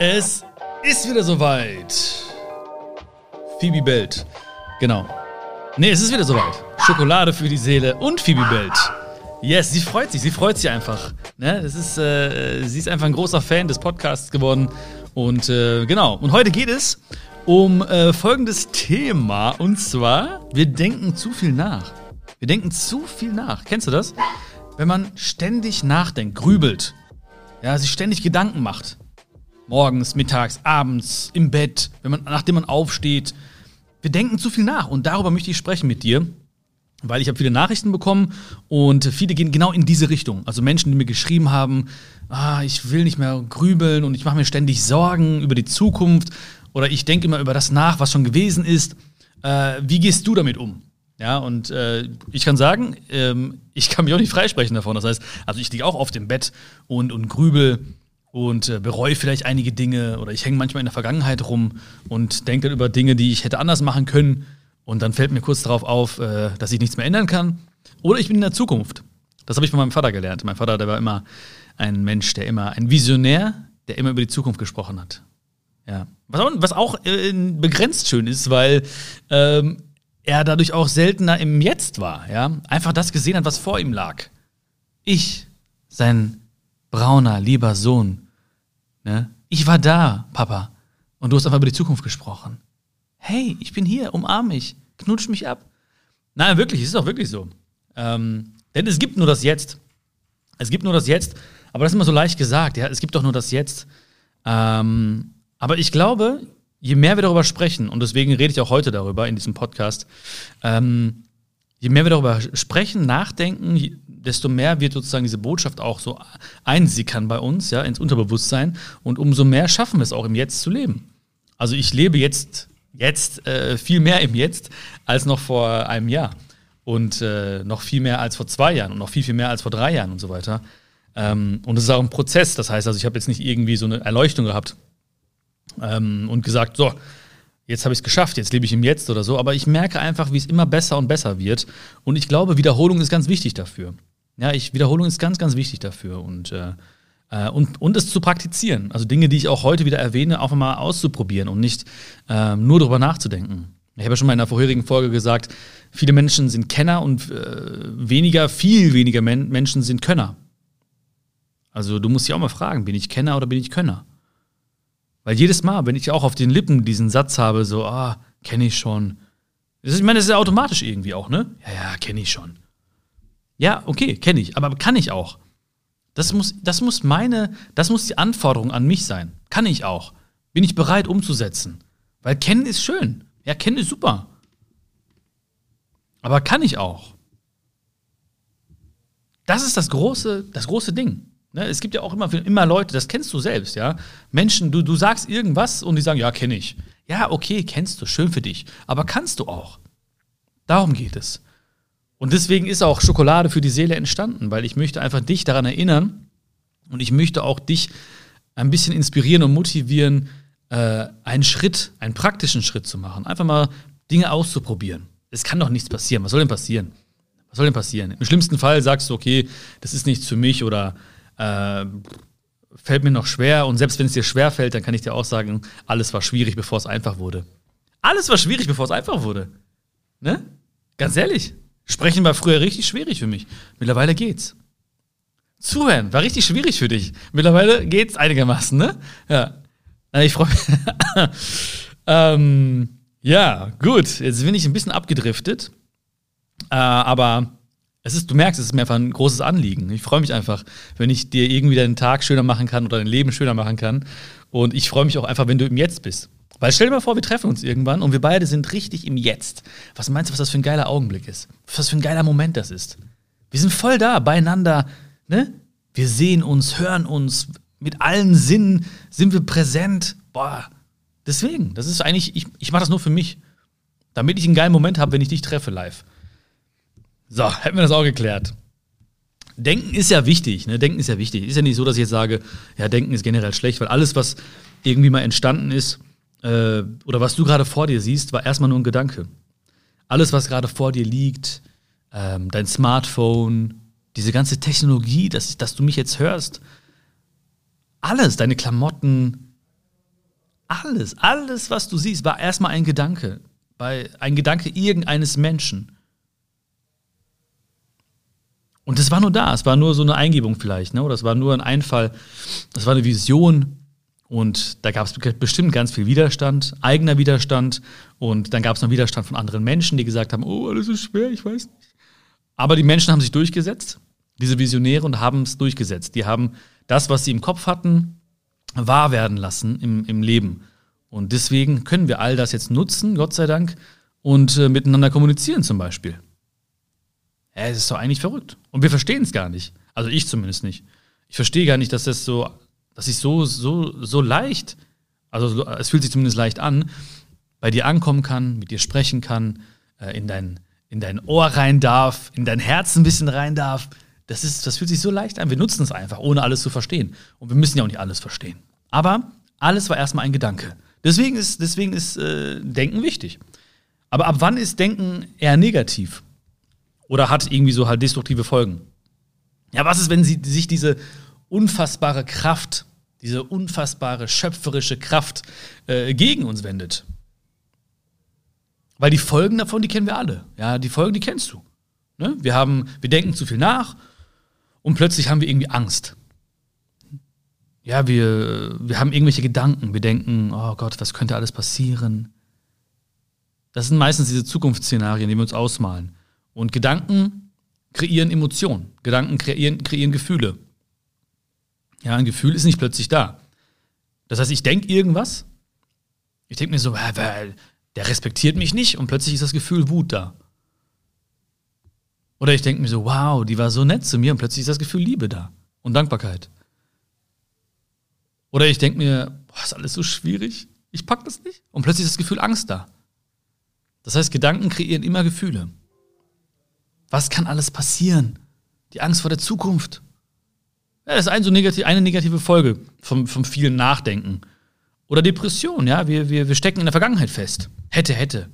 Es ist wieder soweit. Phoebe bellt. Genau. Nee, es ist wieder soweit. Schokolade für die Seele und Phoebe bellt. Yes, sie freut sich, sie freut sich einfach. Ne? Das ist, äh, sie ist einfach ein großer Fan des Podcasts geworden. Und äh, genau, und heute geht es um äh, folgendes Thema. Und zwar, wir denken zu viel nach. Wir denken zu viel nach. Kennst du das? Wenn man ständig nachdenkt, grübelt, ja, sich ständig Gedanken macht. Morgens, mittags, abends, im Bett, wenn man, nachdem man aufsteht. Wir denken zu viel nach und darüber möchte ich sprechen mit dir, weil ich habe viele Nachrichten bekommen und viele gehen genau in diese Richtung. Also Menschen, die mir geschrieben haben, ah, ich will nicht mehr grübeln und ich mache mir ständig Sorgen über die Zukunft oder ich denke immer über das nach, was schon gewesen ist. Äh, wie gehst du damit um? Ja, und äh, ich kann sagen, ähm, ich kann mich auch nicht freisprechen davon. Das heißt, also ich liege auch oft im Bett und, und grübel und äh, bereue vielleicht einige Dinge oder ich hänge manchmal in der Vergangenheit rum und denke dann über Dinge, die ich hätte anders machen können. Und dann fällt mir kurz darauf auf, äh, dass ich nichts mehr ändern kann. Oder ich bin in der Zukunft. Das habe ich von meinem Vater gelernt. Mein Vater, der war immer ein Mensch, der immer, ein Visionär, der immer über die Zukunft gesprochen hat. Ja. Was auch, was auch äh, begrenzt schön ist, weil ähm, er dadurch auch seltener im Jetzt war, ja. Einfach das gesehen hat, was vor ihm lag. Ich, sein brauner, lieber Sohn, ne? Ich war da, Papa. Und du hast einfach über die Zukunft gesprochen. Hey, ich bin hier, umarm mich, knutsch mich ab. Nein, wirklich, es ist auch wirklich so. Ähm, denn es gibt nur das Jetzt. Es gibt nur das Jetzt, aber das ist immer so leicht gesagt, ja. Es gibt doch nur das Jetzt. Ähm, aber ich glaube, je mehr wir darüber sprechen, und deswegen rede ich auch heute darüber in diesem Podcast, ähm, je mehr wir darüber sprechen, nachdenken, desto mehr wird sozusagen diese Botschaft auch so einsickern bei uns, ja, ins Unterbewusstsein. Und umso mehr schaffen wir es auch im Jetzt zu leben. Also ich lebe jetzt, jetzt äh, viel mehr im Jetzt als noch vor einem Jahr. Und äh, noch viel mehr als vor zwei Jahren und noch viel, viel mehr als vor drei Jahren und so weiter. Ähm, und es ist auch ein Prozess. Das heißt also, ich habe jetzt nicht irgendwie so eine Erleuchtung gehabt ähm, und gesagt, so, jetzt habe ich es geschafft, jetzt lebe ich im Jetzt oder so. Aber ich merke einfach, wie es immer besser und besser wird. Und ich glaube, Wiederholung ist ganz wichtig dafür. Ja, ich, Wiederholung ist ganz, ganz wichtig dafür. Und, äh, äh, und, und es zu praktizieren. Also Dinge, die ich auch heute wieder erwähne, auch mal auszuprobieren und nicht äh, nur darüber nachzudenken. Ich habe ja schon mal in der vorherigen Folge gesagt, viele Menschen sind Kenner und äh, weniger, viel weniger Men Menschen sind Könner. Also du musst dich auch mal fragen, bin ich Kenner oder bin ich Könner? Weil jedes Mal, wenn ich auch auf den Lippen diesen Satz habe, so, ah, kenne ich schon. Ist, ich meine, das ist ja automatisch irgendwie auch, ne? Ja, ja, kenne ich schon. Ja, okay, kenne ich, aber kann ich auch. Das muss, das muss meine, das muss die Anforderung an mich sein. Kann ich auch. Bin ich bereit umzusetzen? Weil kennen ist schön. Ja, kennen ist super. Aber kann ich auch? Das ist das große, das große Ding. Ne, es gibt ja auch immer, immer Leute, das kennst du selbst, ja. Menschen, du, du sagst irgendwas und die sagen, ja, kenne ich. Ja, okay, kennst du, schön für dich. Aber kannst du auch. Darum geht es. Und deswegen ist auch Schokolade für die Seele entstanden, weil ich möchte einfach dich daran erinnern und ich möchte auch dich ein bisschen inspirieren und motivieren, äh, einen Schritt, einen praktischen Schritt zu machen. Einfach mal Dinge auszuprobieren. Es kann doch nichts passieren. Was soll denn passieren? Was soll denn passieren? Im schlimmsten Fall sagst du, okay, das ist nichts für mich oder äh, fällt mir noch schwer. Und selbst wenn es dir schwer fällt, dann kann ich dir auch sagen, alles war schwierig, bevor es einfach wurde. Alles war schwierig, bevor es einfach wurde. Ne? Ganz ehrlich. Sprechen war früher richtig schwierig für mich. Mittlerweile geht's. Zuhören war richtig schwierig für dich. Mittlerweile geht's einigermaßen, ne? Ja. Ich freue mich. ähm, ja, gut. Jetzt bin ich ein bisschen abgedriftet. Äh, aber es ist, du merkst, es ist mir einfach ein großes Anliegen. Ich freue mich einfach, wenn ich dir irgendwie deinen Tag schöner machen kann oder dein Leben schöner machen kann. Und ich freue mich auch einfach, wenn du im Jetzt bist. Weil stell dir mal vor, wir treffen uns irgendwann und wir beide sind richtig im Jetzt. Was meinst du, was das für ein geiler Augenblick ist? Was für ein geiler Moment das ist? Wir sind voll da, beieinander, ne? Wir sehen uns, hören uns, mit allen Sinnen sind wir präsent. Boah, deswegen, das ist eigentlich, ich, ich mache das nur für mich. Damit ich einen geilen Moment habe, wenn ich dich treffe live. So, hätten wir das auch geklärt. Denken ist ja wichtig, ne? Denken ist ja wichtig. Ist ja nicht so, dass ich jetzt sage, ja, Denken ist generell schlecht, weil alles, was irgendwie mal entstanden ist, äh, oder was du gerade vor dir siehst, war erstmal nur ein Gedanke. Alles, was gerade vor dir liegt, ähm, dein Smartphone, diese ganze Technologie, dass, dass du mich jetzt hörst, alles, deine Klamotten, Alles, alles, was du siehst, war erstmal ein Gedanke. Bei, ein Gedanke irgendeines Menschen. Und das war nur da. Es war nur so eine Eingebung vielleicht, ne? oder es war nur ein Einfall. Das war eine Vision. Und da gab es bestimmt ganz viel Widerstand, eigener Widerstand. Und dann gab es noch Widerstand von anderen Menschen, die gesagt haben: Oh, alles ist schwer, ich weiß nicht. Aber die Menschen haben sich durchgesetzt, diese Visionäre, und haben es durchgesetzt. Die haben das, was sie im Kopf hatten, wahr werden lassen im, im Leben. Und deswegen können wir all das jetzt nutzen, Gott sei Dank, und äh, miteinander kommunizieren zum Beispiel. Ja, es ist doch eigentlich verrückt. Und wir verstehen es gar nicht. Also ich zumindest nicht. Ich verstehe gar nicht, dass das so, dass ich so, so, so leicht, also es fühlt sich zumindest leicht an, bei dir ankommen kann, mit dir sprechen kann, äh, in dein, in dein Ohr rein darf, in dein Herz ein bisschen rein darf. Das, ist, das fühlt sich so leicht an. Wir nutzen es einfach, ohne alles zu verstehen. Und wir müssen ja auch nicht alles verstehen. Aber alles war erstmal ein Gedanke. Deswegen ist, deswegen ist äh, Denken wichtig. Aber ab wann ist Denken eher negativ? Oder hat irgendwie so halt destruktive Folgen? Ja, was ist, wenn sie, sich diese unfassbare Kraft, diese unfassbare schöpferische Kraft äh, gegen uns wendet? Weil die Folgen davon, die kennen wir alle. Ja, die Folgen, die kennst du. Ne? Wir, haben, wir denken zu viel nach und plötzlich haben wir irgendwie Angst. Ja, wir, wir haben irgendwelche Gedanken. Wir denken, oh Gott, was könnte alles passieren? Das sind meistens diese Zukunftsszenarien, die wir uns ausmalen. Und Gedanken kreieren Emotionen. Gedanken kreieren, kreieren Gefühle. Ja, ein Gefühl ist nicht plötzlich da. Das heißt, ich denke irgendwas. Ich denke mir so, der respektiert mich nicht und plötzlich ist das Gefühl Wut da. Oder ich denke mir so, wow, die war so nett zu mir und plötzlich ist das Gefühl Liebe da und Dankbarkeit. Oder ich denke mir, boah, ist alles so schwierig, ich pack das nicht und plötzlich ist das Gefühl Angst da. Das heißt, Gedanken kreieren immer Gefühle. Was kann alles passieren? Die Angst vor der Zukunft. Ja, das ist ein so negativ, eine negative Folge vom, vom vielen Nachdenken. Oder Depression, ja, wir, wir, wir stecken in der Vergangenheit fest. Hätte, hätte.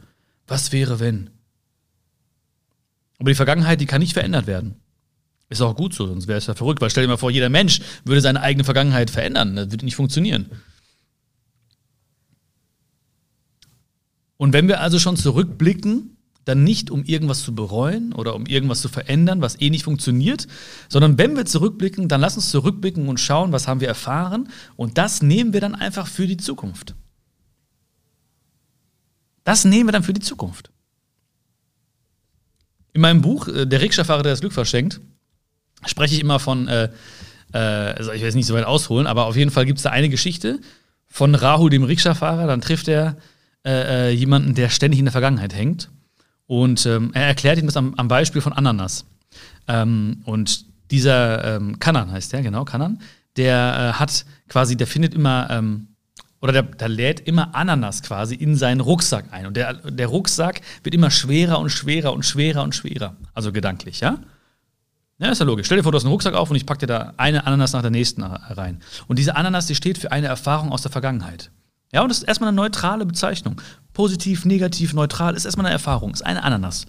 Was wäre, wenn? Aber die Vergangenheit, die kann nicht verändert werden. Ist auch gut so, sonst wäre es ja verrückt, weil stell dir mal vor, jeder Mensch würde seine eigene Vergangenheit verändern. Das würde nicht funktionieren. Und wenn wir also schon zurückblicken, dann nicht um irgendwas zu bereuen oder um irgendwas zu verändern, was eh nicht funktioniert, sondern wenn wir zurückblicken, dann lass uns zurückblicken und schauen, was haben wir erfahren und das nehmen wir dann einfach für die Zukunft. Das nehmen wir dann für die Zukunft. In meinem Buch, äh, Der Rikscha-Fahrer, der das Glück verschenkt, spreche ich immer von, äh, äh, also ich will jetzt nicht so weit ausholen, aber auf jeden Fall gibt es da eine Geschichte von Rahul, dem Rikscha-Fahrer. Dann trifft er äh, äh, jemanden, der ständig in der Vergangenheit hängt. Und ähm, er erklärt ihm das am, am Beispiel von Ananas. Ähm, und dieser ähm, Kanan heißt der, genau, Kanan, der äh, hat quasi, der findet immer ähm, oder der, der, lädt immer Ananas quasi in seinen Rucksack ein. Und der, der Rucksack wird immer schwerer und schwerer und schwerer und schwerer. Also gedanklich, ja? Ja, ist ja logisch. Stell dir vor, du hast einen Rucksack auf und ich packe dir da eine Ananas nach der nächsten rein. Und diese Ananas, die steht für eine Erfahrung aus der Vergangenheit. Ja, und das ist erstmal eine neutrale Bezeichnung. Positiv, negativ, neutral ist erstmal eine Erfahrung, ist eine Ananas.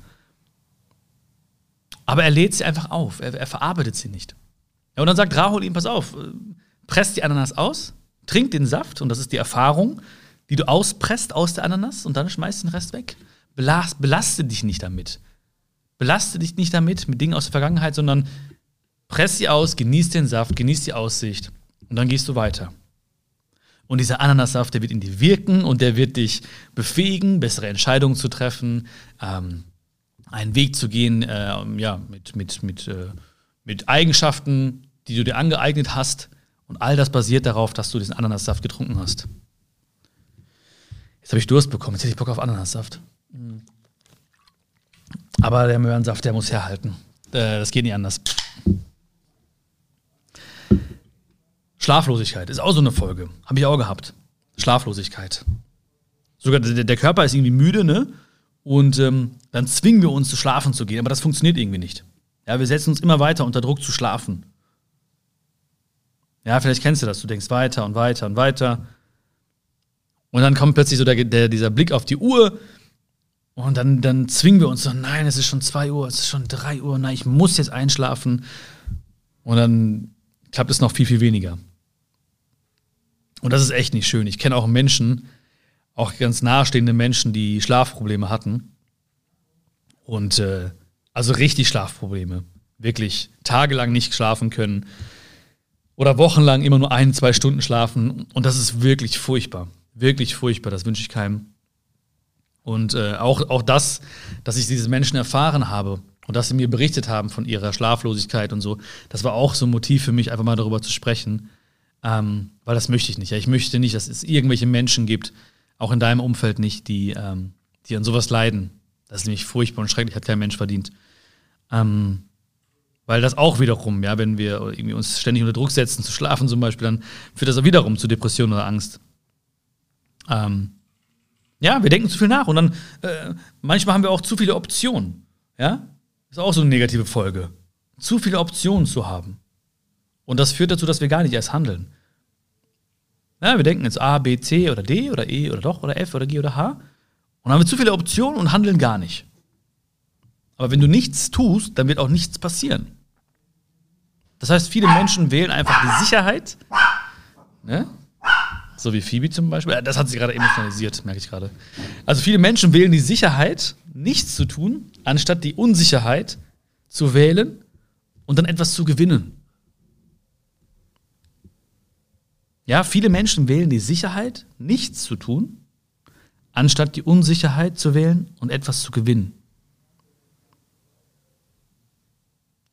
Aber er lädt sie einfach auf, er, er verarbeitet sie nicht. Ja, und dann sagt Rahul ihm, pass auf, äh, presst die Ananas aus, Trink den Saft, und das ist die Erfahrung, die du auspresst aus der Ananas und dann schmeißt den Rest weg. Belast, belaste dich nicht damit. Belaste dich nicht damit, mit Dingen aus der Vergangenheit, sondern press sie aus, genieß den Saft, genieß die Aussicht und dann gehst du weiter. Und dieser Ananassaft, der wird in dir wirken und der wird dich befähigen, bessere Entscheidungen zu treffen, ähm, einen Weg zu gehen, äh, ja, mit, mit, mit, äh, mit Eigenschaften, die du dir angeeignet hast, und all das basiert darauf, dass du diesen Ananassaft getrunken hast. Jetzt habe ich Durst bekommen, jetzt hätte ich Bock auf Ananassaft. Aber der Möhrensaft, der muss herhalten. Äh, das geht nicht anders. Schlaflosigkeit ist auch so eine Folge. Habe ich auch gehabt. Schlaflosigkeit. Sogar der, Körper ist irgendwie müde, ne? Und ähm, dann zwingen wir uns, zu schlafen zu gehen. Aber das funktioniert irgendwie nicht. Ja, wir setzen uns immer weiter unter Druck zu schlafen. Ja, vielleicht kennst du das. Du denkst weiter und weiter und weiter. Und dann kommt plötzlich so der, der, dieser Blick auf die Uhr. Und dann, dann zwingen wir uns so, nein, es ist schon 2 Uhr, es ist schon 3 Uhr, nein, ich muss jetzt einschlafen. Und dann klappt es noch viel, viel weniger. Und das ist echt nicht schön. Ich kenne auch Menschen, auch ganz nahestehende Menschen, die Schlafprobleme hatten. Und äh, also richtig Schlafprobleme. Wirklich tagelang nicht schlafen können. Oder wochenlang immer nur ein, zwei Stunden schlafen. Und das ist wirklich furchtbar. Wirklich furchtbar. Das wünsche ich keinem. Und äh, auch, auch das, dass ich diese Menschen erfahren habe und dass sie mir berichtet haben von ihrer Schlaflosigkeit und so, das war auch so ein Motiv für mich, einfach mal darüber zu sprechen. Ähm, weil das möchte ich nicht. Ja, ich möchte nicht, dass es irgendwelche Menschen gibt, auch in deinem Umfeld nicht, die, ähm, die an sowas leiden. Das ist nämlich furchtbar und schrecklich, hat kein Mensch verdient. Ähm, weil das auch wiederum, ja, wenn wir irgendwie uns ständig unter Druck setzen, zu schlafen zum Beispiel, dann führt das auch wiederum zu Depressionen oder Angst. Ähm, ja, wir denken zu viel nach und dann äh, manchmal haben wir auch zu viele Optionen. Ja, ist auch so eine negative Folge. Zu viele Optionen zu haben. Und das führt dazu, dass wir gar nicht erst handeln. Ja, wir denken jetzt A, B, C oder D oder E oder doch oder F oder G oder H. Und dann haben wir zu viele Optionen und handeln gar nicht. Aber wenn du nichts tust, dann wird auch nichts passieren. Das heißt, viele Menschen wählen einfach die Sicherheit. Ne? So wie Phoebe zum Beispiel. Das hat sie gerade emotionalisiert, merke ich gerade. Also viele Menschen wählen die Sicherheit, nichts zu tun, anstatt die Unsicherheit zu wählen und dann etwas zu gewinnen. Ja, viele Menschen wählen die Sicherheit, nichts zu tun, anstatt die Unsicherheit zu wählen und etwas zu gewinnen.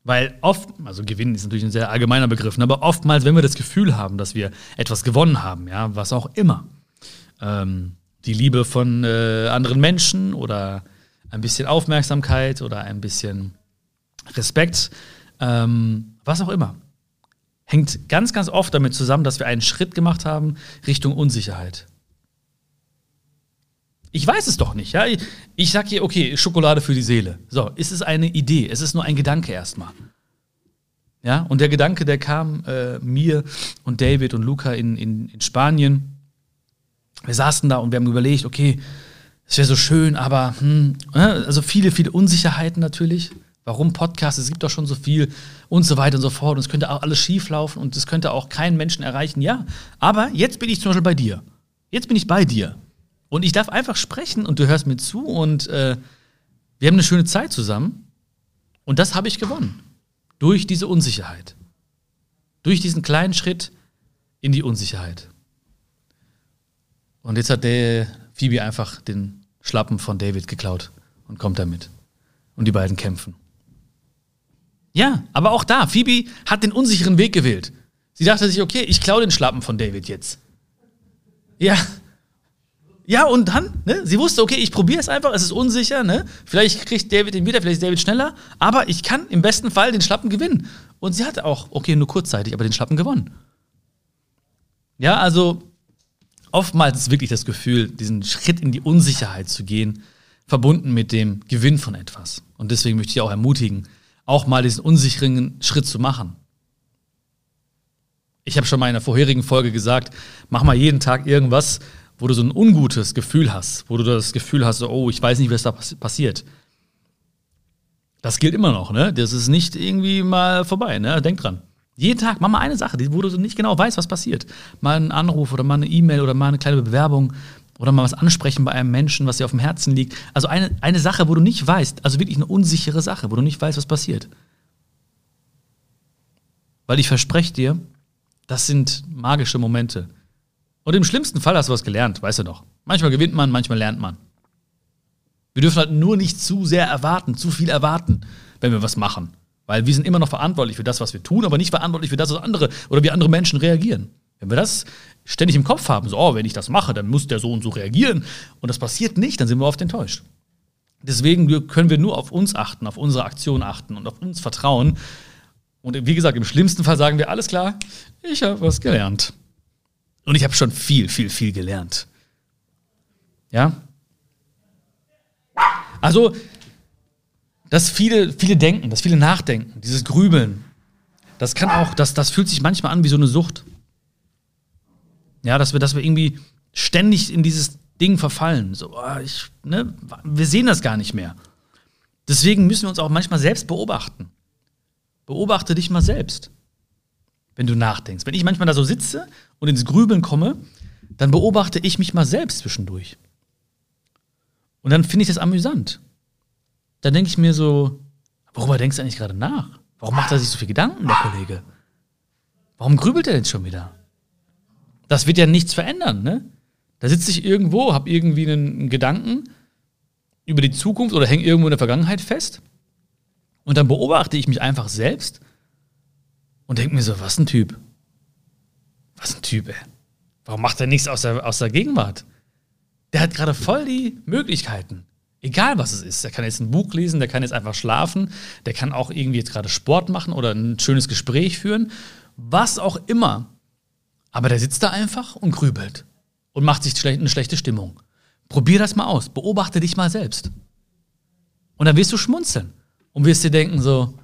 Weil oft, also gewinnen ist natürlich ein sehr allgemeiner Begriff, ne, aber oftmals, wenn wir das Gefühl haben, dass wir etwas gewonnen haben, ja, was auch immer, ähm, die Liebe von äh, anderen Menschen oder ein bisschen Aufmerksamkeit oder ein bisschen Respekt, ähm, was auch immer, hängt ganz, ganz oft damit zusammen, dass wir einen Schritt gemacht haben Richtung Unsicherheit. Ich weiß es doch nicht. Ja? Ich, ich sag hier, okay, Schokolade für die Seele. So, ist es eine Idee? Es ist nur ein Gedanke erstmal. Ja, und der Gedanke, der kam äh, mir und David und Luca in, in, in Spanien. Wir saßen da und wir haben überlegt, okay, es wäre so schön, aber hm, also viele, viele Unsicherheiten natürlich. Warum Podcast? Es gibt doch schon so viel und so weiter und so fort. Und es könnte auch alles schief laufen und es könnte auch keinen Menschen erreichen. Ja, aber jetzt bin ich zum Beispiel bei dir. Jetzt bin ich bei dir. Und ich darf einfach sprechen und du hörst mir zu und äh, wir haben eine schöne Zeit zusammen. Und das habe ich gewonnen. Durch diese Unsicherheit. Durch diesen kleinen Schritt in die Unsicherheit. Und jetzt hat der Phoebe einfach den Schlappen von David geklaut und kommt damit. Und die beiden kämpfen. Ja, aber auch da, Phoebe hat den unsicheren Weg gewählt. Sie dachte sich, okay, ich klaue den Schlappen von David jetzt. Ja, ja, und dann, ne? Sie wusste, okay, ich probiere es einfach, es ist unsicher, ne? Vielleicht kriegt David den wieder, vielleicht ist David schneller, aber ich kann im besten Fall den Schlappen gewinnen. Und sie hat auch, okay, nur kurzzeitig, aber den Schlappen gewonnen. Ja, also oftmals ist wirklich das Gefühl, diesen Schritt in die Unsicherheit zu gehen, verbunden mit dem Gewinn von etwas. Und deswegen möchte ich auch ermutigen, auch mal diesen unsicheren Schritt zu machen. Ich habe schon mal in einer vorherigen Folge gesagt, mach mal jeden Tag irgendwas, wo du so ein ungutes Gefühl hast, wo du das Gefühl hast, oh, ich weiß nicht, was da passiert. Das gilt immer noch, ne? Das ist nicht irgendwie mal vorbei, ne? Denk dran. Jeden Tag mach mal eine Sache, wo du nicht genau weißt, was passiert. Mal einen Anruf oder mal eine E-Mail oder mal eine kleine Bewerbung oder mal was ansprechen bei einem Menschen, was dir auf dem Herzen liegt. Also eine, eine Sache, wo du nicht weißt, also wirklich eine unsichere Sache, wo du nicht weißt, was passiert. Weil ich verspreche dir, das sind magische Momente. Und im schlimmsten Fall hast du was gelernt, weißt du doch. Manchmal gewinnt man, manchmal lernt man. Wir dürfen halt nur nicht zu sehr erwarten, zu viel erwarten, wenn wir was machen. Weil wir sind immer noch verantwortlich für das, was wir tun, aber nicht verantwortlich für das, was andere oder wie andere Menschen reagieren. Wenn wir das ständig im Kopf haben, so, oh, wenn ich das mache, dann muss der so und so reagieren und das passiert nicht, dann sind wir oft enttäuscht. Deswegen können wir nur auf uns achten, auf unsere Aktion achten und auf uns vertrauen. Und wie gesagt, im schlimmsten Fall sagen wir, alles klar, ich habe was gelernt. Und ich habe schon viel, viel, viel gelernt. Ja? Also, dass viele, viele denken, dass viele nachdenken, dieses Grübeln, das kann auch, das, das fühlt sich manchmal an wie so eine Sucht. Ja, dass wir, dass wir irgendwie ständig in dieses Ding verfallen. So, oh, ich, ne, wir sehen das gar nicht mehr. Deswegen müssen wir uns auch manchmal selbst beobachten. Beobachte dich mal selbst. wenn du nachdenkst. Wenn ich manchmal da so sitze und ins Grübeln komme, dann beobachte ich mich mal selbst zwischendurch. Und dann finde ich das amüsant. Dann denke ich mir so, worüber denkst du eigentlich gerade nach? Warum macht er sich so viel Gedanken, der Kollege? Warum grübelt er denn schon wieder? Das wird ja nichts verändern, ne? Da sitze ich irgendwo, habe irgendwie einen, Gedanken über die Zukunft oder hänge irgendwo in der Vergangenheit fest. Und dann beobachte ich mich einfach selbst und denke mir so, was ein Typ. Was ein Typ, ey. Warum macht er nichts aus der, aus der Gegenwart? Der hat gerade voll die Möglichkeiten. Egal was es ist. Der kann jetzt ein Buch lesen, der kann jetzt einfach schlafen, der kann auch irgendwie jetzt gerade Sport machen oder ein schönes Gespräch führen. Was auch immer. Aber der sitzt da einfach und grübelt und macht sich eine schlechte Stimmung. Probier das mal aus. Beobachte dich mal selbst. Und dann wirst du schmunzeln und wirst dir denken so,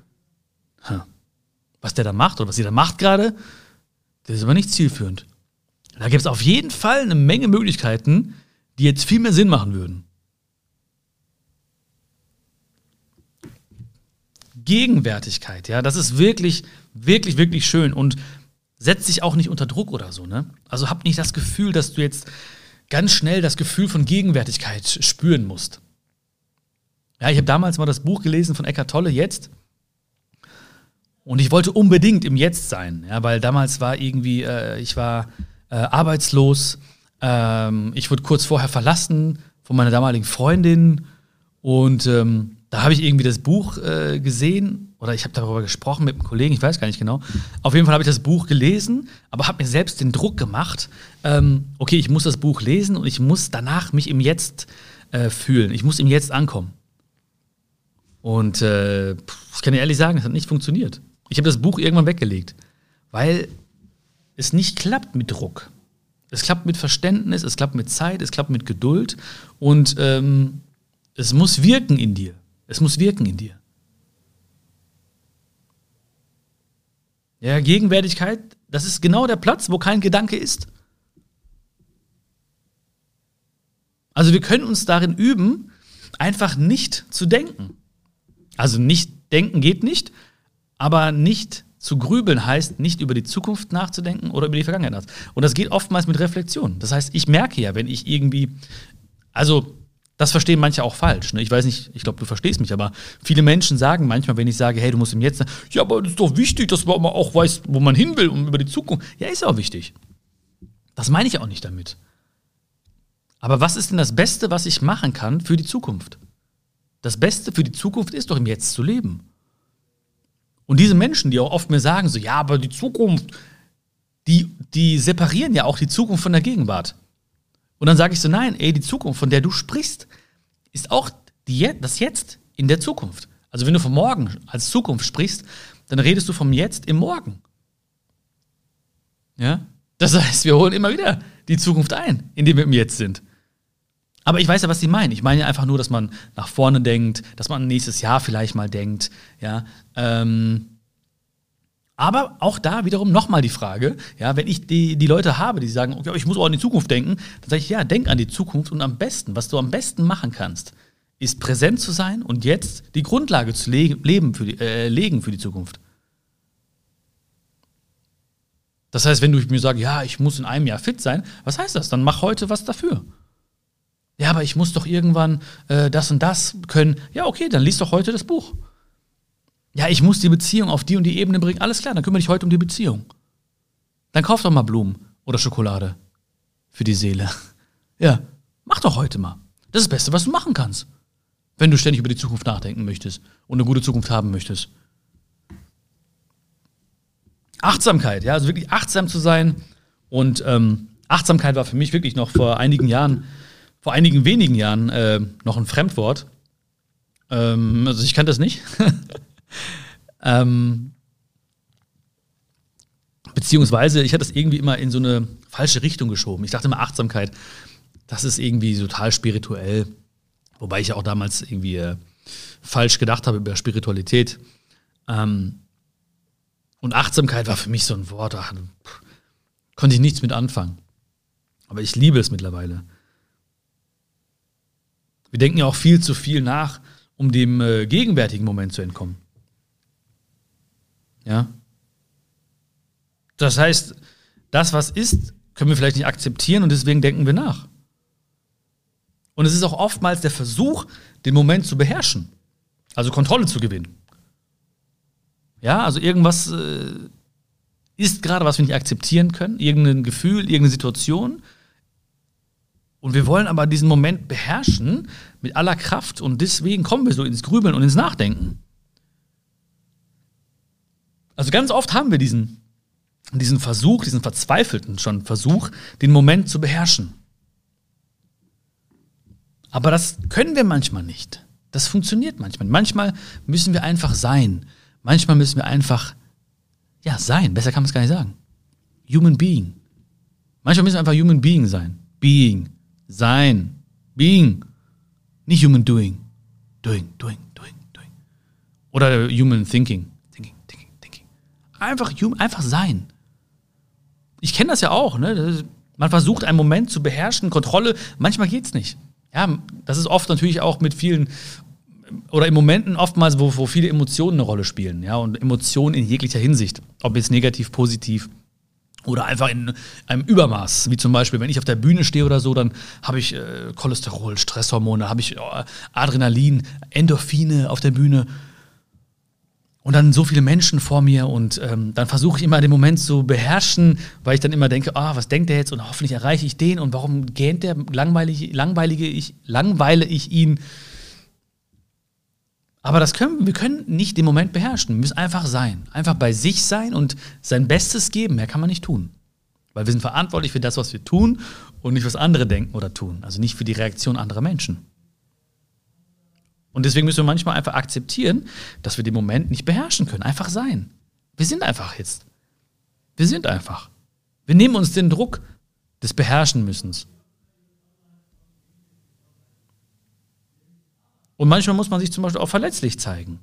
was der da macht oder was sie da macht gerade, das ist aber nicht zielführend. Da gibt es auf jeden Fall eine Menge Möglichkeiten, die jetzt viel mehr Sinn machen würden. Gegenwärtigkeit, ja, das ist wirklich, wirklich, wirklich schön und setzt sich auch nicht unter Druck oder so, ne? Also hab nicht das Gefühl, dass du jetzt ganz schnell das Gefühl von Gegenwärtigkeit spüren musst. Ja, ich habe damals mal das Buch gelesen von Eckhart Tolle, jetzt. Und ich wollte unbedingt im Jetzt sein, ja, weil damals war irgendwie, äh, ich war äh, arbeitslos. Ähm, ich wurde kurz vorher verlassen von meiner damaligen Freundin und ähm, da habe ich irgendwie das Buch äh, gesehen oder ich habe darüber gesprochen mit einem Kollegen, ich weiß gar nicht genau. Auf jeden Fall habe ich das Buch gelesen, aber habe mir selbst den Druck gemacht, ähm, okay, ich muss das Buch lesen und ich muss danach mich im Jetzt äh, fühlen. Ich muss im Jetzt ankommen. Und äh, ich kann dir ehrlich sagen, es hat nicht funktioniert. Ich habe das Buch irgendwann weggelegt, weil es nicht klappt mit Druck. Es klappt mit Verständnis, es klappt mit Zeit, es klappt mit Geduld und ähm, es muss wirken in dir. Es muss wirken in dir. Ja, Gegenwärtigkeit, das ist genau der Platz, wo kein Gedanke ist. Also wir können uns darin üben, einfach nicht zu denken. Also nicht denken geht nicht, aber nicht zu grübeln heißt, nicht über die Zukunft nachzudenken oder über die Vergangenheit. Und das geht oftmals mit Reflexion. Das heißt, ich merke ja, wenn ich irgendwie, also das verstehen manche auch falsch. Ne? Ich weiß nicht, ich glaube, du verstehst mich, aber viele Menschen sagen manchmal, wenn ich sage, hey, du musst im Jetzt, ja, aber das ist doch wichtig, dass man auch weiß, wo man hin will und über die Zukunft. Ja, ist auch wichtig. Das meine ich auch nicht damit. Aber was ist denn das Beste, was ich machen kann für die Zukunft? Das Beste für die Zukunft ist doch im Jetzt zu leben. Und diese Menschen, die auch oft mir sagen, so, ja, aber die Zukunft, die, die separieren ja auch die Zukunft von der Gegenwart. Und dann sage ich so, nein, ey, die Zukunft, von der du sprichst, ist auch die, das Jetzt in der Zukunft. Also wenn du vom Morgen als Zukunft sprichst, dann redest du vom Jetzt im Morgen. Ja? Das heißt, wir holen immer wieder die Zukunft ein, indem wir im Jetzt sind. Aber ich weiß ja, was sie meinen. Ich meine ja einfach nur, dass man nach vorne denkt, dass man nächstes Jahr vielleicht mal denkt. Ja, ähm, aber auch da wiederum nochmal die Frage, ja, wenn ich die, die Leute habe, die sagen, okay, ich muss auch an die Zukunft denken, dann sage ich, ja, denk an die Zukunft und am besten, was du am besten machen kannst, ist präsent zu sein und jetzt die Grundlage zu le leben für die, äh, legen für die Zukunft. Das heißt, wenn du mir sagst, ja, ich muss in einem Jahr fit sein, was heißt das? Dann mach heute was dafür. Ja, aber ich muss doch irgendwann äh, das und das können. Ja, okay, dann liest doch heute das Buch. Ja, ich muss die Beziehung auf die und die Ebene bringen. Alles klar, dann kümmere dich heute um die Beziehung. Dann kauf doch mal Blumen oder Schokolade für die Seele. Ja, mach doch heute mal. Das ist das Beste, was du machen kannst. Wenn du ständig über die Zukunft nachdenken möchtest und eine gute Zukunft haben möchtest. Achtsamkeit, ja, also wirklich achtsam zu sein. Und ähm, Achtsamkeit war für mich wirklich noch vor einigen Jahren vor einigen wenigen Jahren äh, noch ein Fremdwort. Ähm, also ich kannte das nicht. ähm, beziehungsweise ich hatte es irgendwie immer in so eine falsche Richtung geschoben. Ich dachte immer, Achtsamkeit, das ist irgendwie total spirituell. Wobei ich ja auch damals irgendwie äh, falsch gedacht habe über Spiritualität. Ähm, und Achtsamkeit war für mich so ein Wort, ach, konnte ich nichts mit anfangen. Aber ich liebe es mittlerweile. Wir denken ja auch viel zu viel nach, um dem äh, gegenwärtigen Moment zu entkommen. Ja? Das heißt, das, was ist, können wir vielleicht nicht akzeptieren und deswegen denken wir nach. Und es ist auch oftmals der Versuch, den Moment zu beherrschen, also Kontrolle zu gewinnen. Ja, also irgendwas äh, ist gerade, was wir nicht akzeptieren können, irgendein Gefühl, irgendeine Situation. Und wir wollen aber diesen Moment beherrschen mit aller Kraft und deswegen kommen wir so ins Grübeln und ins Nachdenken. Also ganz oft haben wir diesen, diesen Versuch, diesen verzweifelten schon Versuch, den Moment zu beherrschen. Aber das können wir manchmal nicht. Das funktioniert manchmal. Manchmal müssen wir einfach sein. Manchmal müssen wir einfach, ja, sein. Besser kann man es gar nicht sagen. Human Being. Manchmal müssen wir einfach Human Being sein. Being. Sein. Being. Nicht Human Doing. Doing, doing, doing, doing. Oder Human Thinking. Einfach, einfach sein. Ich kenne das ja auch. Ne? Man versucht einen Moment zu beherrschen, Kontrolle. Manchmal geht es nicht. Ja, das ist oft natürlich auch mit vielen oder in Momenten oftmals, wo, wo viele Emotionen eine Rolle spielen, ja, und Emotionen in jeglicher Hinsicht, ob jetzt negativ, positiv oder einfach in einem Übermaß, wie zum Beispiel, wenn ich auf der Bühne stehe oder so, dann habe ich äh, Cholesterol, Stresshormone, habe ich oh, Adrenalin, Endorphine auf der Bühne und dann so viele Menschen vor mir und ähm, dann versuche ich immer den Moment zu beherrschen, weil ich dann immer denke, ah, was denkt der jetzt und hoffentlich erreiche ich den und warum gähnt der, langweilig, langweilige ich, langweile ich ihn. Aber das können, wir können nicht den Moment beherrschen. Wir müssen einfach sein. Einfach bei sich sein und sein Bestes geben. Mehr kann man nicht tun. Weil wir sind verantwortlich für das, was wir tun und nicht, was andere denken oder tun. Also nicht für die Reaktion anderer Menschen. Und deswegen müssen wir manchmal einfach akzeptieren, dass wir den Moment nicht beherrschen können. Einfach sein. Wir sind einfach jetzt. Wir sind einfach. Wir nehmen uns den Druck des Beherrschen müssens. Und manchmal muss man sich zum Beispiel auch verletzlich zeigen.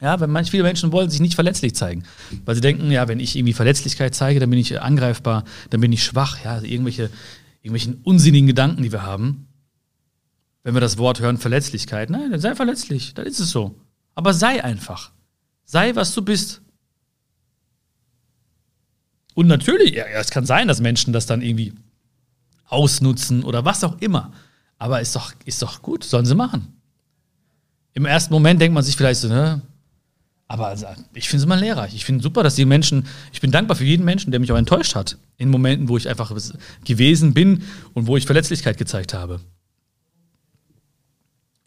Ja, weil manch viele Menschen wollen sich nicht verletzlich zeigen, weil sie denken, ja, wenn ich irgendwie Verletzlichkeit zeige, dann bin ich angreifbar, dann bin ich schwach, ja, also irgendwelche, irgendwelchen unsinnigen Gedanken, die wir haben wenn wir das Wort hören, Verletzlichkeit. Nein, dann sei verletzlich, dann ist es so. Aber sei einfach. Sei, was du bist. Und natürlich, ja, es kann sein, dass Menschen das dann irgendwie ausnutzen oder was auch immer. Aber ist doch, ist doch gut, sollen sie machen. Im ersten Moment denkt man sich vielleicht so, ne? Aber also, ich finde es immer lehrreich. Ich finde super, dass die Menschen, ich bin dankbar für jeden Menschen, der mich auch enttäuscht hat. In Momenten, wo ich einfach gewesen bin und wo ich Verletzlichkeit gezeigt habe.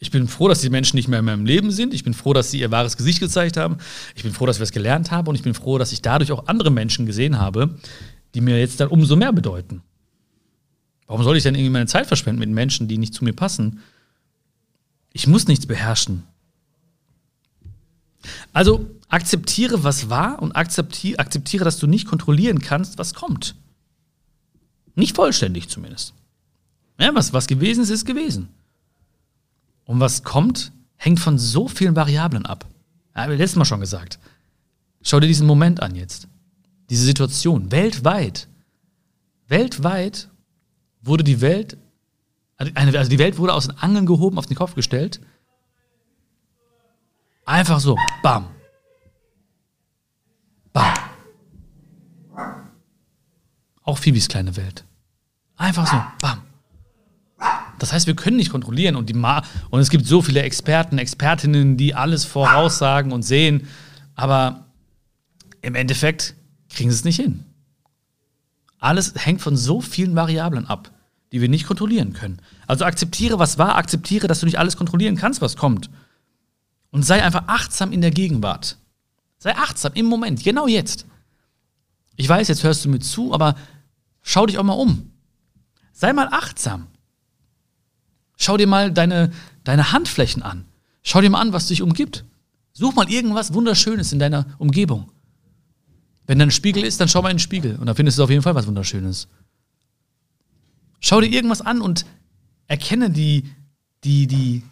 Ich bin froh, dass die Menschen nicht mehr in meinem Leben sind. Ich bin froh, dass sie ihr wahres Gesicht gezeigt haben. Ich bin froh, dass wir es gelernt haben. Und ich bin froh, dass ich dadurch auch andere Menschen gesehen habe, die mir jetzt dann umso mehr bedeuten. Warum soll ich denn irgendwie meine Zeit verschwenden mit Menschen, die nicht zu mir passen? Ich muss nichts beherrschen. Also akzeptiere, was war und akzeptiere, akzeptiere, dass du nicht kontrollieren kannst, was kommt. Nicht vollständig zumindest. Ja, was, was gewesen ist, ist gewesen. Und was kommt, hängt von so vielen Variablen ab. Ja, habe ich letztes Mal schon gesagt. Schau dir diesen Moment an jetzt. Diese Situation. Weltweit. Weltweit wurde die Welt, also die Welt wurde aus den Angeln gehoben, auf den Kopf gestellt. Einfach so. Bam. Bam. Auch Phoebes kleine Welt. Einfach so. Bam. Das heißt, wir können nicht kontrollieren und, die Ma und es gibt so viele Experten, Expertinnen, die alles voraussagen und sehen, aber im Endeffekt kriegen sie es nicht hin. Alles hängt von so vielen Variablen ab, die wir nicht kontrollieren können. Also akzeptiere, was war, akzeptiere, dass du nicht alles kontrollieren kannst, was kommt. Und sei einfach achtsam in der Gegenwart. Sei achtsam im Moment, genau jetzt. Ich weiß, jetzt hörst du mir zu, aber schau dich auch mal um. Sei mal achtsam. Schau dir mal deine, deine Handflächen an. Schau dir mal an, was dich umgibt. Such mal irgendwas Wunderschönes in deiner Umgebung. Wenn da ein Spiegel ist, dann schau mal in den Spiegel und da findest du auf jeden Fall was Wunderschönes. Schau dir irgendwas an und erkenne die, die, die,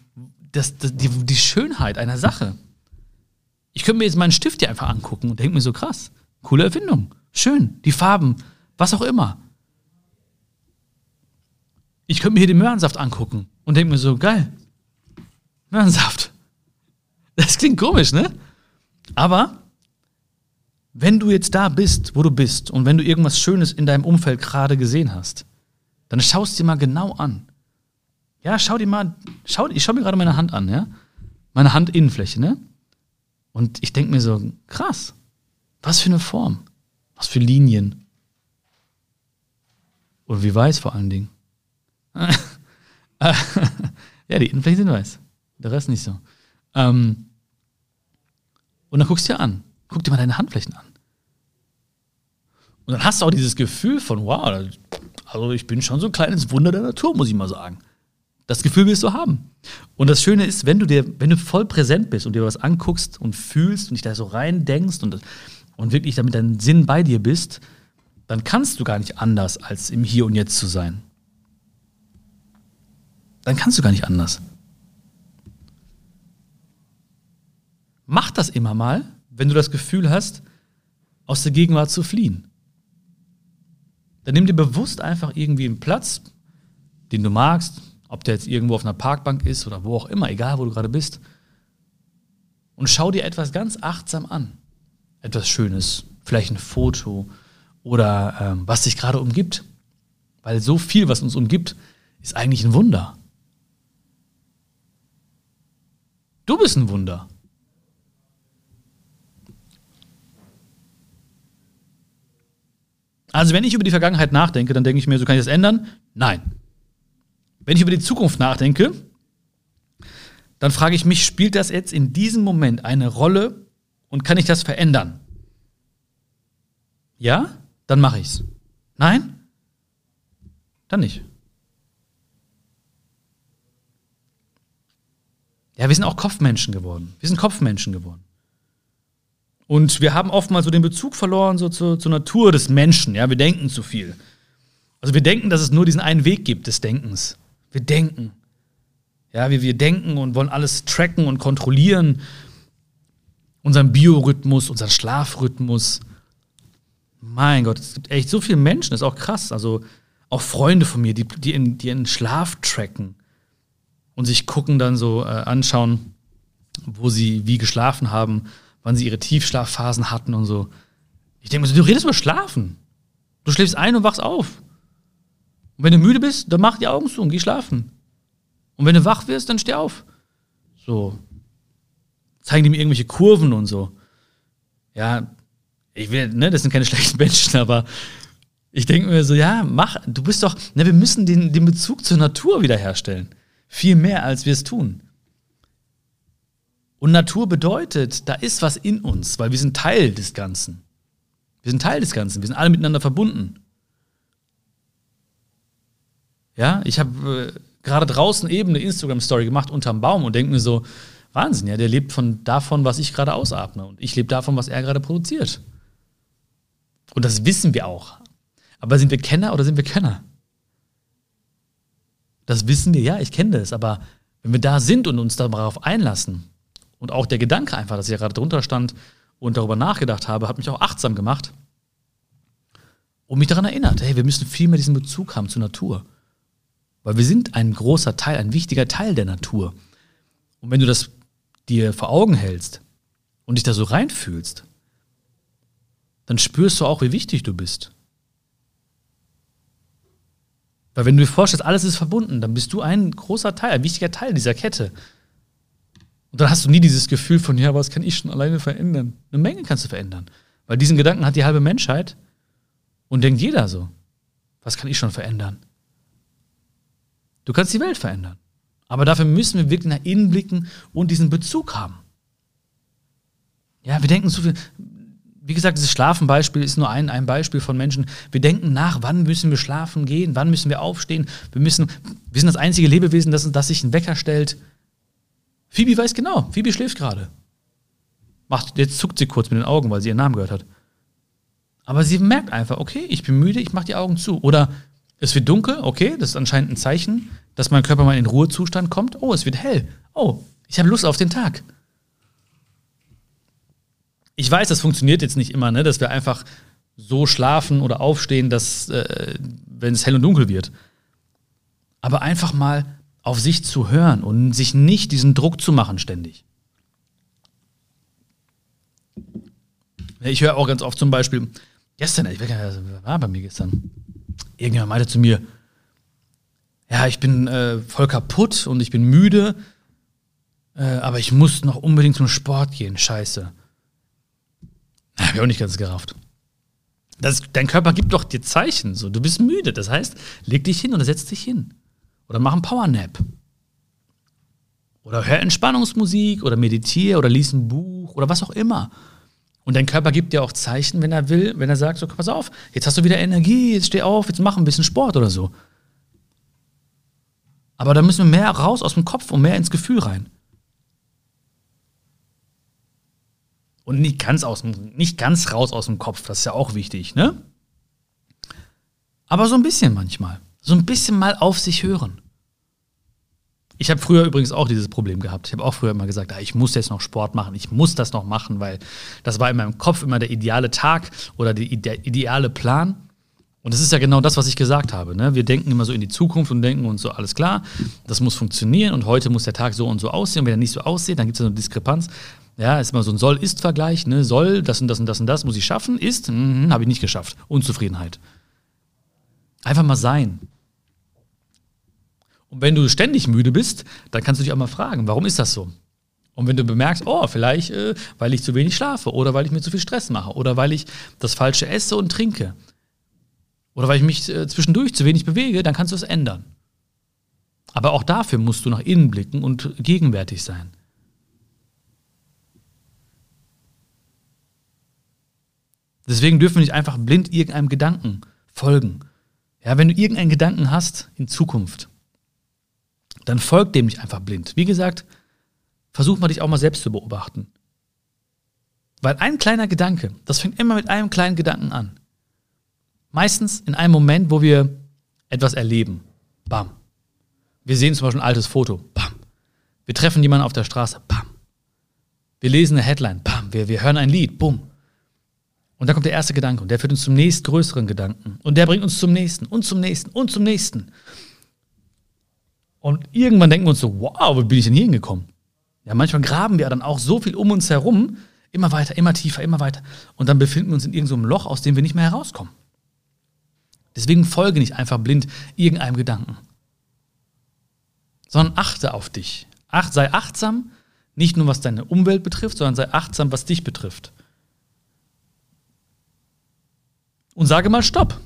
das, das, die, die Schönheit einer Sache. Ich könnte mir jetzt meinen Stift hier einfach angucken und denke mir so krass, coole Erfindung, schön, die Farben, was auch immer. Ich könnte mir hier den Möhrensaft angucken und denke mir so, geil, Möhrensaft. Das klingt komisch, ne? Aber wenn du jetzt da bist, wo du bist, und wenn du irgendwas Schönes in deinem Umfeld gerade gesehen hast, dann schaust dir mal genau an. Ja, schau dir mal, schau, ich schau mir gerade meine Hand an, ja? Meine Handinnenfläche, ne? Und ich denke mir so, krass, was für eine Form, was für Linien. Und wie weiß vor allen Dingen. Ja, die Innenflächen sind weiß, der Rest nicht so. Ähm, und dann guckst du dir an, guck dir mal deine Handflächen an. Und dann hast du auch dieses Gefühl von, wow, also ich bin schon so ein kleines Wunder der Natur, muss ich mal sagen. Das Gefühl wirst du haben. Und das Schöne ist, wenn du dir, wenn du voll präsent bist und dir was anguckst und fühlst und dich da so rein denkst und, und wirklich damit deinen Sinn bei dir bist, dann kannst du gar nicht anders, als im Hier und Jetzt zu sein. Dann kannst du gar nicht anders. Mach das immer mal, wenn du das Gefühl hast, aus der Gegenwart zu fliehen. Dann nimm dir bewusst einfach irgendwie einen Platz, den du magst, ob der jetzt irgendwo auf einer Parkbank ist oder wo auch immer, egal wo du gerade bist. Und schau dir etwas ganz achtsam an. Etwas Schönes, vielleicht ein Foto oder ähm, was dich gerade umgibt. Weil so viel, was uns umgibt, ist eigentlich ein Wunder. Du bist ein Wunder. Also wenn ich über die Vergangenheit nachdenke, dann denke ich mir, so kann ich das ändern? Nein. Wenn ich über die Zukunft nachdenke, dann frage ich mich, spielt das jetzt in diesem Moment eine Rolle und kann ich das verändern? Ja? Dann mache ich's. Nein? Dann nicht. Ja, wir sind auch Kopfmenschen geworden. Wir sind Kopfmenschen geworden. Und wir haben oftmals so den Bezug verloren so zur, zur Natur des Menschen. Ja, wir denken zu viel. Also wir denken, dass es nur diesen einen Weg gibt des Denkens. Wir denken. Ja, wir, wir denken und wollen alles tracken und kontrollieren. Unseren Biorhythmus, unseren Schlafrhythmus. Mein Gott, es gibt echt so viele Menschen, das ist auch krass. Also auch Freunde von mir, die, die, in, die in Schlaf tracken und sich gucken, dann so äh, anschauen, wo sie wie geschlafen haben wann sie ihre Tiefschlafphasen hatten und so. Ich denke mir so, du redest über Schlafen. Du schläfst ein und wachst auf. Und wenn du müde bist, dann mach die Augen zu und geh schlafen. Und wenn du wach wirst, dann steh auf. So. Zeigen die mir irgendwelche Kurven und so. Ja, ich will, ne, das sind keine schlechten Menschen, aber ich denke mir so, ja, mach, du bist doch, ne, wir müssen den, den Bezug zur Natur wiederherstellen. Viel mehr, als wir es tun. Und Natur bedeutet, da ist was in uns, weil wir sind Teil des Ganzen. Wir sind Teil des Ganzen, wir sind alle miteinander verbunden. Ja, ich habe äh, gerade draußen eben eine Instagram-Story gemacht unterm Baum und denke mir so, Wahnsinn, ja, der lebt von davon, was ich gerade ausatme. Und ich lebe davon, was er gerade produziert. Und das wissen wir auch. Aber sind wir Kenner oder sind wir Kenner? Das wissen wir, ja, ich kenne das. Aber wenn wir da sind und uns darauf einlassen, und auch der Gedanke einfach, dass ich ja gerade drunter stand und darüber nachgedacht habe, hat mich auch achtsam gemacht und mich daran erinnert, hey, wir müssen viel mehr diesen Bezug haben zur Natur. Weil wir sind ein großer Teil, ein wichtiger Teil der Natur. Und wenn du das dir vor Augen hältst und dich da so reinfühlst, dann spürst du auch, wie wichtig du bist. Weil wenn du dir vorstellst, alles ist verbunden, dann bist du ein großer Teil, ein wichtiger Teil dieser Kette. Und dann hast du nie dieses Gefühl von, ja, was kann ich schon alleine verändern? Eine Menge kannst du verändern. Weil diesen Gedanken hat die halbe Menschheit und denkt jeder so. Was kann ich schon verändern? Du kannst die Welt verändern. Aber dafür müssen wir wirklich nach innen blicken und diesen Bezug haben. Ja, wir denken so viel. Wie gesagt, dieses Schlafenbeispiel ist nur ein, ein Beispiel von Menschen. Wir denken nach, wann müssen wir schlafen gehen, wann müssen wir aufstehen. Wir, müssen, wir sind das einzige Lebewesen, das, das sich einen Wecker stellt, Phoebe weiß genau, Phoebe schläft gerade. Macht, jetzt zuckt sie kurz mit den Augen, weil sie ihren Namen gehört hat. Aber sie merkt einfach, okay, ich bin müde, ich mache die Augen zu. Oder es wird dunkel, okay, das ist anscheinend ein Zeichen, dass mein Körper mal in Ruhezustand kommt. Oh, es wird hell. Oh, ich habe Lust auf den Tag. Ich weiß, das funktioniert jetzt nicht immer, ne, dass wir einfach so schlafen oder aufstehen, dass, äh, wenn es hell und dunkel wird. Aber einfach mal auf sich zu hören und sich nicht diesen Druck zu machen ständig. Ich höre auch ganz oft zum Beispiel, gestern, ich weiß gar nicht, war bei mir gestern, irgendjemand meinte zu mir, ja, ich bin äh, voll kaputt und ich bin müde, äh, aber ich muss noch unbedingt zum Sport gehen, scheiße. Hab ich auch nicht ganz gerafft. Das, dein Körper gibt doch dir Zeichen, so, du bist müde, das heißt, leg dich hin oder setz dich hin. Oder mach einen Powernap. Oder hör Entspannungsmusik oder meditiere oder lies ein Buch oder was auch immer. Und dein Körper gibt dir auch Zeichen, wenn er will, wenn er sagt, so, pass auf, jetzt hast du wieder Energie, jetzt steh auf, jetzt mach ein bisschen Sport oder so. Aber da müssen wir mehr raus aus dem Kopf und mehr ins Gefühl rein. Und nicht ganz, aus dem, nicht ganz raus aus dem Kopf, das ist ja auch wichtig, ne? Aber so ein bisschen manchmal. So ein bisschen mal auf sich hören. Ich habe früher übrigens auch dieses Problem gehabt. Ich habe auch früher immer gesagt, ah, ich muss jetzt noch Sport machen, ich muss das noch machen, weil das war in meinem Kopf immer der ideale Tag oder der ideale Plan. Und das ist ja genau das, was ich gesagt habe. Ne? Wir denken immer so in die Zukunft und denken uns so, alles klar, das muss funktionieren und heute muss der Tag so und so aussehen. Und wenn er nicht so aussieht, dann gibt es eine Diskrepanz. Ja, ist immer so ein Soll-Ist-Vergleich. Ne? Soll, das und das und das und das muss ich schaffen. Ist, mhm, habe ich nicht geschafft. Unzufriedenheit. Einfach mal sein. Und wenn du ständig müde bist, dann kannst du dich auch mal fragen, warum ist das so? Und wenn du bemerkst, oh, vielleicht, äh, weil ich zu wenig schlafe oder weil ich mir zu viel Stress mache oder weil ich das Falsche esse und trinke oder weil ich mich äh, zwischendurch zu wenig bewege, dann kannst du es ändern. Aber auch dafür musst du nach innen blicken und gegenwärtig sein. Deswegen dürfen wir nicht einfach blind irgendeinem Gedanken folgen. Ja, wenn du irgendeinen Gedanken hast in Zukunft, dann folgt dem nicht einfach blind. Wie gesagt, versuch mal dich auch mal selbst zu beobachten. Weil ein kleiner Gedanke, das fängt immer mit einem kleinen Gedanken an. Meistens in einem Moment, wo wir etwas erleben. Bam. Wir sehen zum Beispiel ein altes Foto. Bam. Wir treffen jemanden auf der Straße. Bam. Wir lesen eine Headline. Bam. Wir, wir hören ein Lied. Bumm. Und dann kommt der erste Gedanke und der führt uns zum nächstgrößeren Gedanken. Und der bringt uns zum nächsten und zum nächsten und zum nächsten. Und irgendwann denken wir uns so, wow, wo bin ich denn hier hingekommen? Ja, manchmal graben wir dann auch so viel um uns herum, immer weiter, immer tiefer, immer weiter. Und dann befinden wir uns in irgendeinem Loch, aus dem wir nicht mehr herauskommen. Deswegen folge nicht einfach blind irgendeinem Gedanken, sondern achte auf dich. Acht, sei achtsam, nicht nur was deine Umwelt betrifft, sondern sei achtsam, was dich betrifft. Und sage mal Stopp.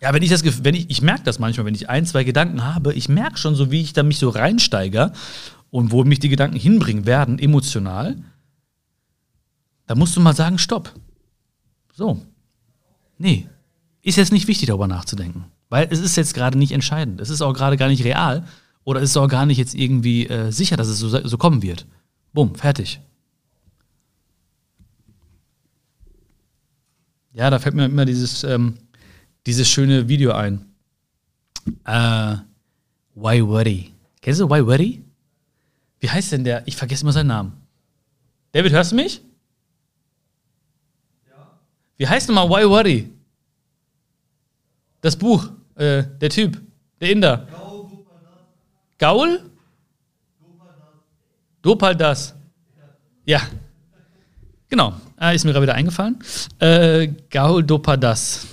Ja, wenn ich das, wenn ich, ich merke das manchmal, wenn ich ein, zwei Gedanken habe, ich merke schon so, wie ich da mich so reinsteige und wo mich die Gedanken hinbringen werden, emotional. Da musst du mal sagen, stopp. So. Nee. Ist jetzt nicht wichtig, darüber nachzudenken. Weil es ist jetzt gerade nicht entscheidend. Es ist auch gerade gar nicht real. Oder es ist auch gar nicht jetzt irgendwie äh, sicher, dass es so, so kommen wird. Bumm, fertig. Ja, da fällt mir immer dieses, ähm, dieses schöne Video ein. Äh, Why Worry. Kennst du Why Worry? Wie heißt denn der? Ich vergesse immer seinen Namen. David, hörst du mich? Ja. Wie heißt nochmal Why Worry? Das Buch, äh, der Typ, der Inder. Gaul? Dopal das. Ja. Genau. Ah, ist mir gerade wieder eingefallen. Äh, Gaul Dopadas.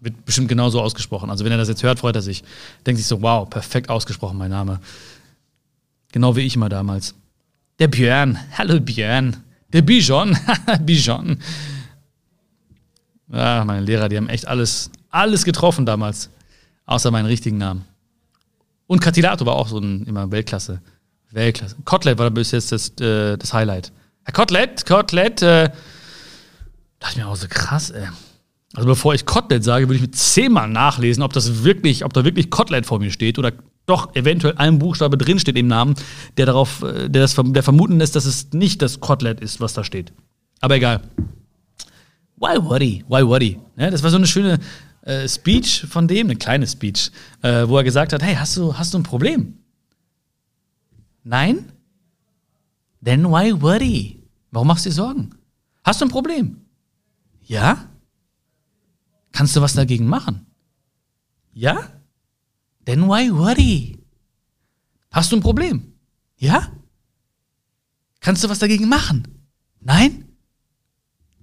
Wird bestimmt genauso ausgesprochen. Also wenn er das jetzt hört, freut er sich. Denkt sich so, wow, perfekt ausgesprochen, mein Name. Genau wie ich immer damals. Der Björn. Hallo Björn. Der Bijon. Bijon. Ah, meine Lehrer, die haben echt alles, alles getroffen damals. Außer meinen richtigen Namen. Und Catilato war auch so ein, immer Weltklasse. Weltklasse. Kotlet war bis jetzt das, äh, das Highlight. Kotelett, Kotelett, äh, dachte ich mir auch so krass, ey. Also bevor ich Kotelett sage, würde ich mir zehnmal nachlesen, ob das wirklich, ob da wirklich Kotelett vor mir steht oder doch eventuell ein Buchstabe drin steht im Namen, der darauf, äh, der das der vermuten lässt, dass es nicht das Kotelett ist, was da steht. Aber egal. Why worry? Why worry? Ja, das war so eine schöne äh, Speech von dem, eine kleine Speech, äh, wo er gesagt hat: Hey, hast du, hast du ein Problem? Nein? Then why worry? Warum machst du dir Sorgen? Hast du ein Problem? Ja? Kannst du was dagegen machen? Ja? Then why worry? Hast du ein Problem? Ja? Kannst du was dagegen machen? Nein?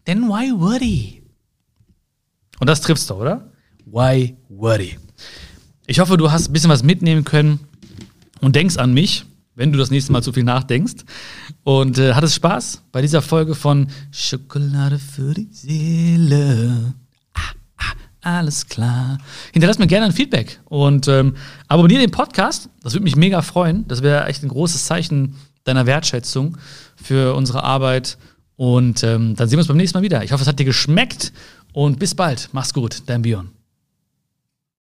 Then why he? Und das triffst du, oder? Why he? Ich hoffe, du hast ein bisschen was mitnehmen können und denkst an mich, wenn du das nächste Mal zu viel nachdenkst. Und äh, hattest Spaß bei dieser Folge von Schokolade für die Seele. Ah, ah, alles klar. Hinterlass mir gerne ein Feedback und ähm, abonniere den Podcast. Das würde mich mega freuen. Das wäre echt ein großes Zeichen deiner Wertschätzung für unsere Arbeit. Und ähm, dann sehen wir uns beim nächsten Mal wieder. Ich hoffe, es hat dir geschmeckt und bis bald. Mach's gut, dein Bion.